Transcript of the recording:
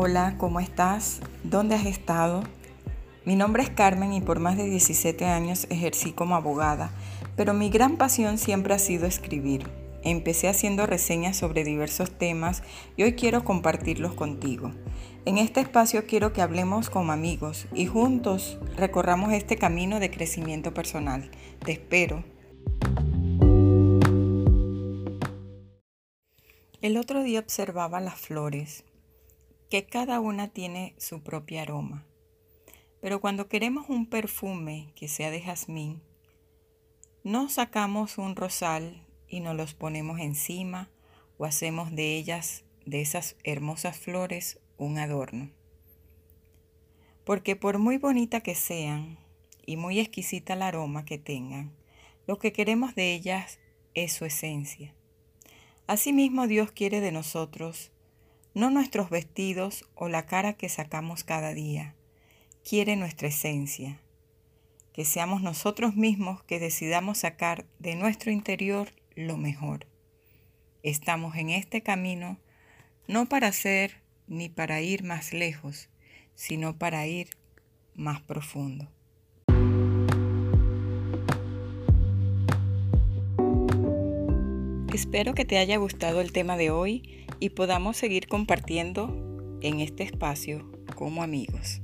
Hola, ¿cómo estás? ¿Dónde has estado? Mi nombre es Carmen y por más de 17 años ejercí como abogada, pero mi gran pasión siempre ha sido escribir. Empecé haciendo reseñas sobre diversos temas y hoy quiero compartirlos contigo. En este espacio quiero que hablemos como amigos y juntos recorramos este camino de crecimiento personal. Te espero. El otro día observaba las flores, que cada una tiene su propio aroma. Pero cuando queremos un perfume que sea de jazmín, no sacamos un rosal y nos los ponemos encima o hacemos de ellas, de esas hermosas flores, un adorno. Porque por muy bonita que sean y muy exquisita el aroma que tengan, lo que queremos de ellas es su esencia. Asimismo Dios quiere de nosotros no nuestros vestidos o la cara que sacamos cada día, quiere nuestra esencia, que seamos nosotros mismos que decidamos sacar de nuestro interior lo mejor. Estamos en este camino no para ser ni para ir más lejos, sino para ir más profundo. Espero que te haya gustado el tema de hoy y podamos seguir compartiendo en este espacio como amigos.